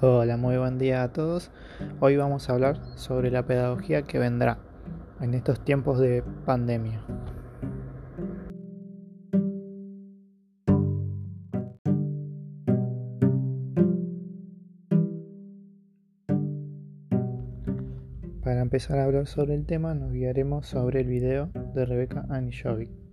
Hola, muy buen día a todos. Hoy vamos a hablar sobre la pedagogía que vendrá en estos tiempos de pandemia. Para empezar a hablar sobre el tema nos guiaremos sobre el video de Rebeca Anishovic.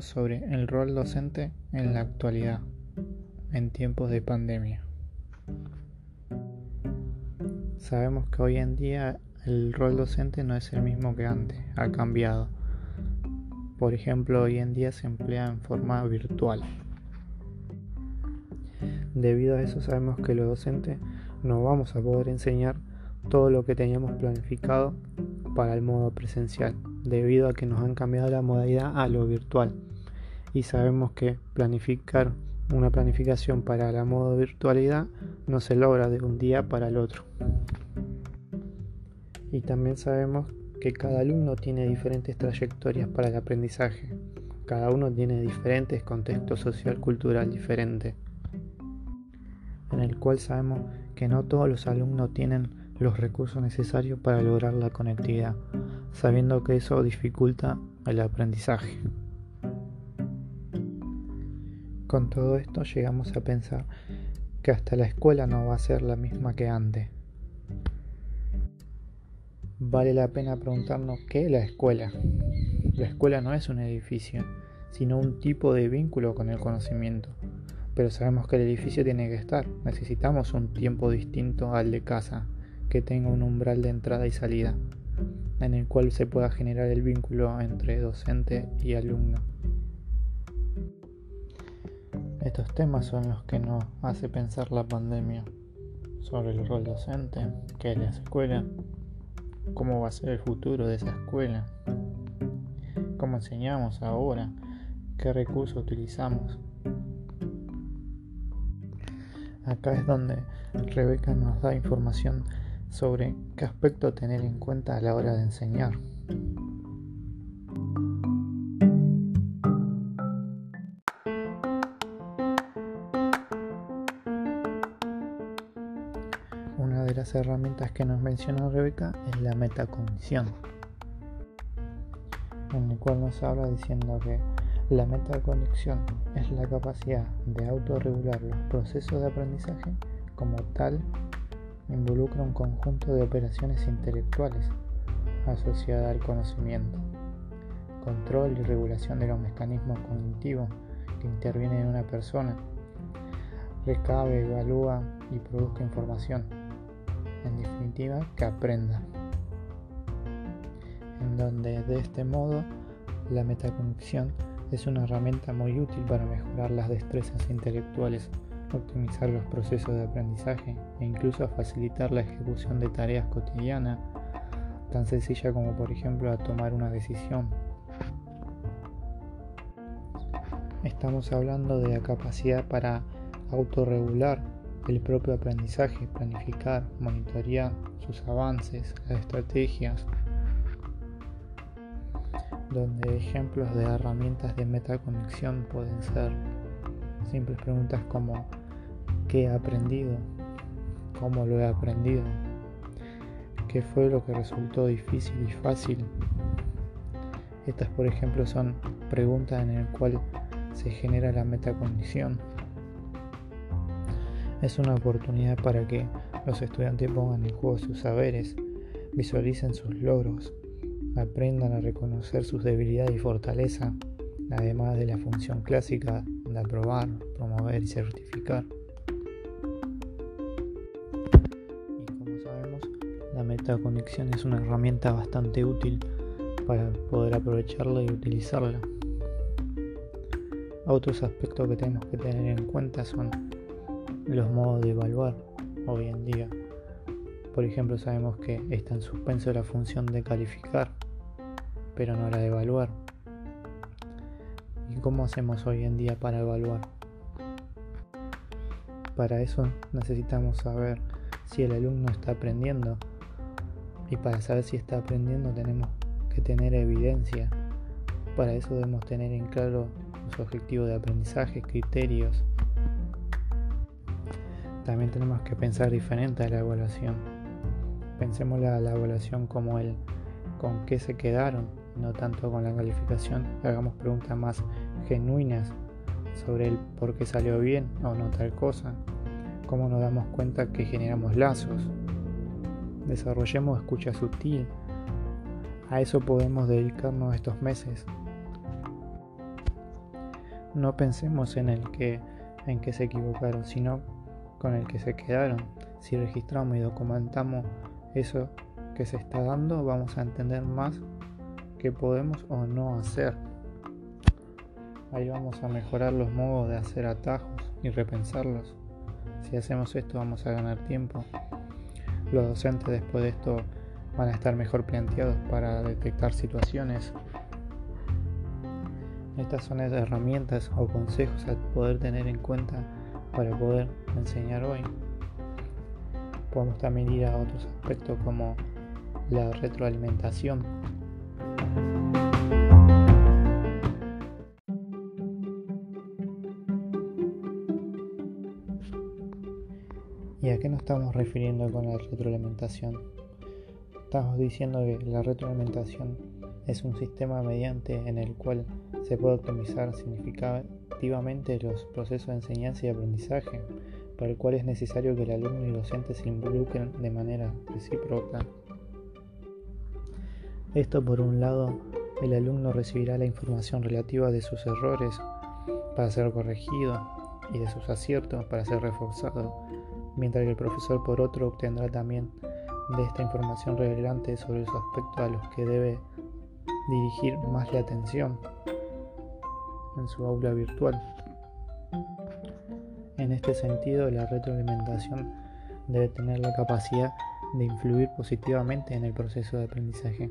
Sobre el rol docente en la actualidad, en tiempos de pandemia. Sabemos que hoy en día el rol docente no es el mismo que antes, ha cambiado. Por ejemplo, hoy en día se emplea en forma virtual. Debido a eso sabemos que los docentes no vamos a poder enseñar todo lo que teníamos planificado para el modo presencial debido a que nos han cambiado la modalidad a lo virtual y sabemos que planificar una planificación para la modo virtualidad no se logra de un día para el otro. Y también sabemos que cada alumno tiene diferentes trayectorias para el aprendizaje. Cada uno tiene diferentes contextos social cultural diferentes. En el cual sabemos que no todos los alumnos tienen los recursos necesarios para lograr la conectividad sabiendo que eso dificulta el aprendizaje. Con todo esto llegamos a pensar que hasta la escuela no va a ser la misma que antes. Vale la pena preguntarnos qué es la escuela. La escuela no es un edificio, sino un tipo de vínculo con el conocimiento. Pero sabemos que el edificio tiene que estar. Necesitamos un tiempo distinto al de casa, que tenga un umbral de entrada y salida en el cual se pueda generar el vínculo entre docente y alumno. Estos temas son los que nos hace pensar la pandemia sobre el rol docente, qué es la escuela, cómo va a ser el futuro de esa escuela, cómo enseñamos ahora, qué recursos utilizamos. Acá es donde Rebeca nos da información sobre qué aspecto tener en cuenta a la hora de enseñar. Herramientas que nos menciona Rebeca es la metacognición, en el cual nos habla diciendo que la metacognición es la capacidad de autorregular los procesos de aprendizaje como tal involucra un conjunto de operaciones intelectuales asociadas al conocimiento, control y regulación de los mecanismos cognitivos que intervienen en una persona, recabe, evalúa y produzca información, en definitiva, que aprenda. En donde de este modo la metacognición es una herramienta muy útil para mejorar las destrezas intelectuales optimizar los procesos de aprendizaje e incluso facilitar la ejecución de tareas cotidianas, tan sencilla como por ejemplo a tomar una decisión. Estamos hablando de la capacidad para autorregular el propio aprendizaje, planificar, monitorear sus avances, las estrategias, donde ejemplos de herramientas de metaconexión pueden ser simples preguntas como qué he aprendido, cómo lo he aprendido, qué fue lo que resultó difícil y fácil. Estas, por ejemplo, son preguntas en las cuales se genera la metacondición. Es una oportunidad para que los estudiantes pongan en juego sus saberes, visualicen sus logros, aprendan a reconocer sus debilidades y fortalezas, además de la función clásica de aprobar, promover y certificar. La metaconexión es una herramienta bastante útil para poder aprovecharla y utilizarla. Otros aspectos que tenemos que tener en cuenta son los modos de evaluar hoy en día. Por ejemplo, sabemos que está en suspenso la función de calificar, pero no la de evaluar. ¿Y cómo hacemos hoy en día para evaluar? Para eso necesitamos saber si el alumno está aprendiendo Y para saber si está aprendiendo tenemos que tener evidencia. Para eso debemos tener en claro los objetivos de aprendizaje, criterios. También tenemos que pensar diferente a la evaluación. Pensemos la, la evaluación como el con qué se quedaron, no tanto con la calificación. Hagamos preguntas más genuinas sobre el por qué salió bien o no tal cosa. Cómo nos damos cuenta que generamos lazos. Desarrollemos escucha sutil. A eso podemos dedicarnos estos meses. No pensemos en el que en que se equivocaron, sino con el que se quedaron. Si registramos y documentamos eso que se está dando, vamos a entender más qué podemos o no hacer. Ahí vamos a mejorar los modos de hacer atajos y repensarlos. Si hacemos esto vamos a ganar tiempo. Los docentes después de esto van a estar mejor planteados para detectar situaciones. Estas son las herramientas o consejos a poder tener en cuenta para poder enseñar hoy. Podemos también ir a otros aspectos como la retroalimentación. ¿Y a qué nos estamos refiriendo con la retroalimentación? Estamos diciendo que la retroalimentación es un sistema mediante en el cual se puede optimizar significativamente los procesos de enseñanza y aprendizaje, para el cual es necesario que el alumno y el docente se involucren de manera recíproca. Esto por un lado, el alumno recibirá la información relativa de sus errores para ser corregido y de sus aciertos para ser reforzado, mientras que el profesor por otro obtendrá también de esta información relevante sobre los aspectos a los que debe dirigir más la atención en su aula virtual. En este sentido, la retroalimentación debe tener la capacidad de influir positivamente en el proceso de aprendizaje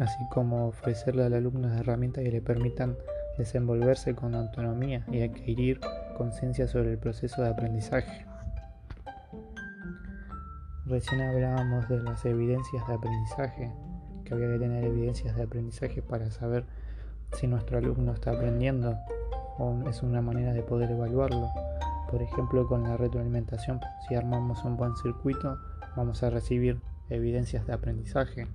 así como ofrecerle al alumno herramientas que le permitan desenvolverse con autonomía y adquirir conciencia sobre el proceso de aprendizaje. Recién hablábamos de las evidencias de aprendizaje, que había que tener evidencias de aprendizaje para saber si nuestro alumno está aprendiendo o es una manera de poder evaluarlo. Por ejemplo, con la retroalimentación, si armamos un buen circuito, vamos a recibir evidencias de aprendizaje.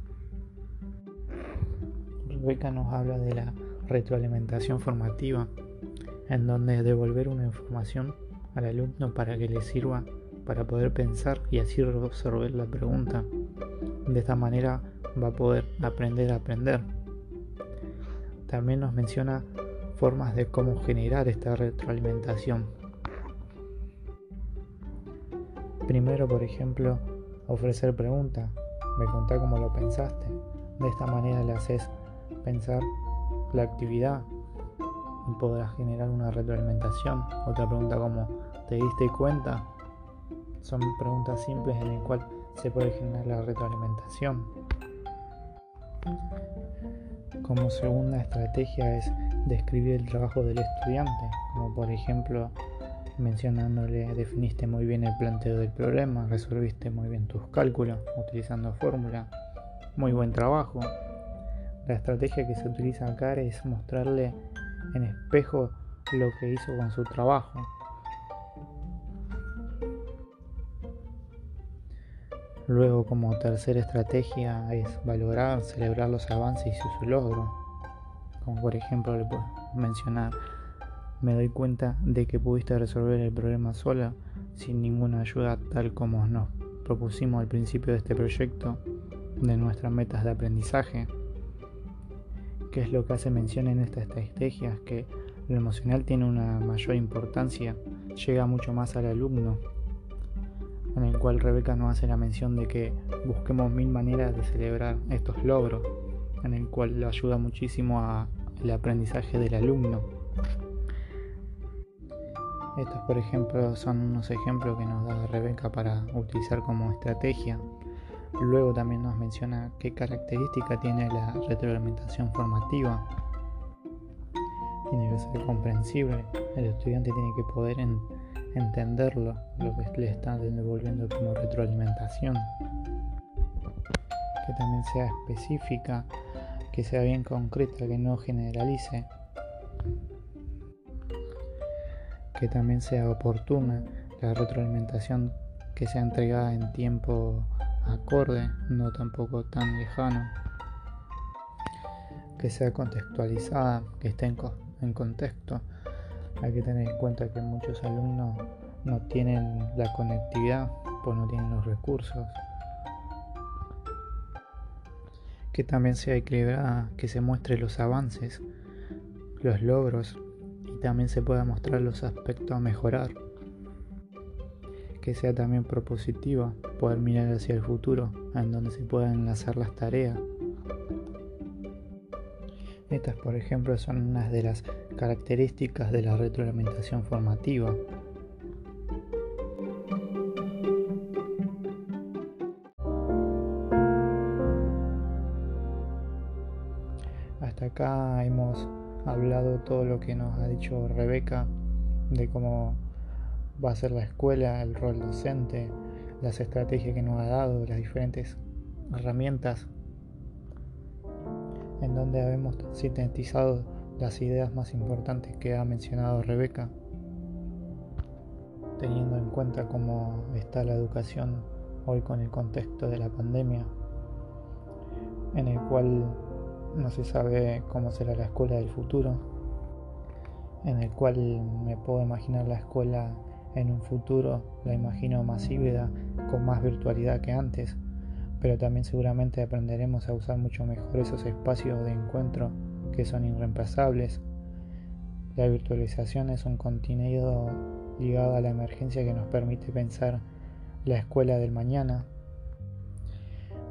Beca nos habla de la retroalimentación formativa, en donde devolver una información al alumno para que le sirva para poder pensar y así resolver la pregunta. De esta manera va a poder aprender a aprender. También nos menciona formas de cómo generar esta retroalimentación. Primero, por ejemplo, ofrecer preguntas. Me contá cómo lo pensaste. De esta manera le haces pensar la actividad y podrás generar una retroalimentación. Otra pregunta como ¿te diste cuenta? Son preguntas simples en las cuales se puede generar la retroalimentación. Como segunda estrategia es describir el trabajo del estudiante, como por ejemplo mencionándole definiste muy bien el planteo del problema, resolviste muy bien tus cálculos utilizando fórmula, muy buen trabajo, la estrategia que se utiliza acá es mostrarle en espejo lo que hizo con su trabajo. Luego como tercera estrategia es valorar, celebrar los avances y sus logros. Como por ejemplo le puedo mencionar, me doy cuenta de que pudiste resolver el problema sola sin ninguna ayuda tal como nos propusimos al principio de este proyecto de nuestras metas de aprendizaje qué es lo que hace mención en esta estrategia, que lo emocional tiene una mayor importancia, llega mucho más al alumno, cual Rebeca nos hace la mención de que busquemos mil maneras de celebrar estos logros, en el cual lo ayuda muchísimo al aprendizaje del alumno. Estos, por ejemplo, son unos ejemplos que nos da Rebeca para utilizar como estrategia. Luego también nos menciona qué característica tiene la retroalimentación formativa. Tiene que ser comprensible, el estudiante tiene que poder entenderlo, lo que le está devolviendo como retroalimentación. que también sea específica, que sea bien concreta, que no generalice, que también sea oportuna, la retroalimentación que sea entregada en tiempo acorde, no tampoco tan lejano, que sea contextualizada, que esté en, contexto. Hay que tener en cuenta que muchos alumnos no tienen la conectividad, pues no tienen los recursos. Que también sea equilibrada, que se muestre los avances, los logros y también se pueda mostrar los aspectos a mejorar que sea también propositiva, poder mirar hacia el futuro, en donde se puedan enlazar las tareas. Estas, por ejemplo, son unas de las características de la retroalimentación formativa. Hasta acá hemos hablado todo lo que nos ha dicho Rebeca de cómo va a ser la escuela, el rol docente, las estrategias que nos ha dado, las diferentes herramientas, en donde hemos sintetizado las ideas más importantes que ha mencionado Rebeca, teniendo en cuenta cómo está la educación hoy con el contexto de la pandemia, en el cual no se sabe cómo será la escuela del futuro, en el cual me puedo imaginar la escuela en un futuro la imagino más híbrida, con más virtualidad que antes, pero también seguramente aprenderemos a usar mucho mejor esos espacios de encuentro que son irreemplazables. La virtualización es un contenido ligado a la emergencia que nos permite pensar la escuela del mañana.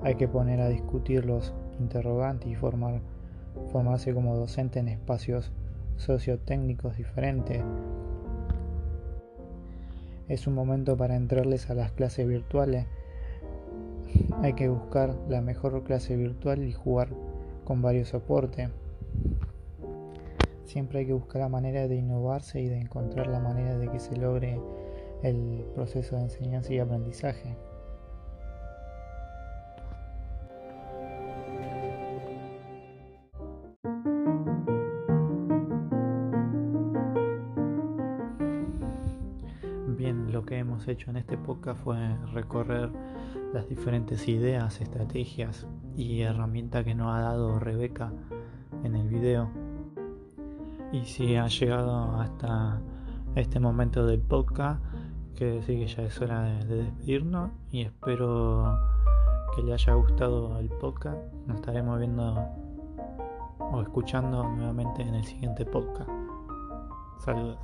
Hay que poner a discutir los interrogantes y formar, formarse como docente en espacios sociotécnicos diferentes, es un momento para entrarles a las clases virtuales. Hay que buscar la mejor clase virtual y jugar con varios soportes. Siempre hay que buscar la manera de innovarse y de encontrar la manera de que se logre el proceso de enseñanza y aprendizaje. hecho en este podcast fue recorrer las diferentes ideas, estrategias y herramientas que nos ha dado Rebeca en el video. Y si ha llegado hasta este momento del podcast, que decir que ya es hora de, de despedirnos y espero que le haya gustado el podcast. Nos estaremos viendo o escuchando nuevamente en el siguiente podcast. Saludos.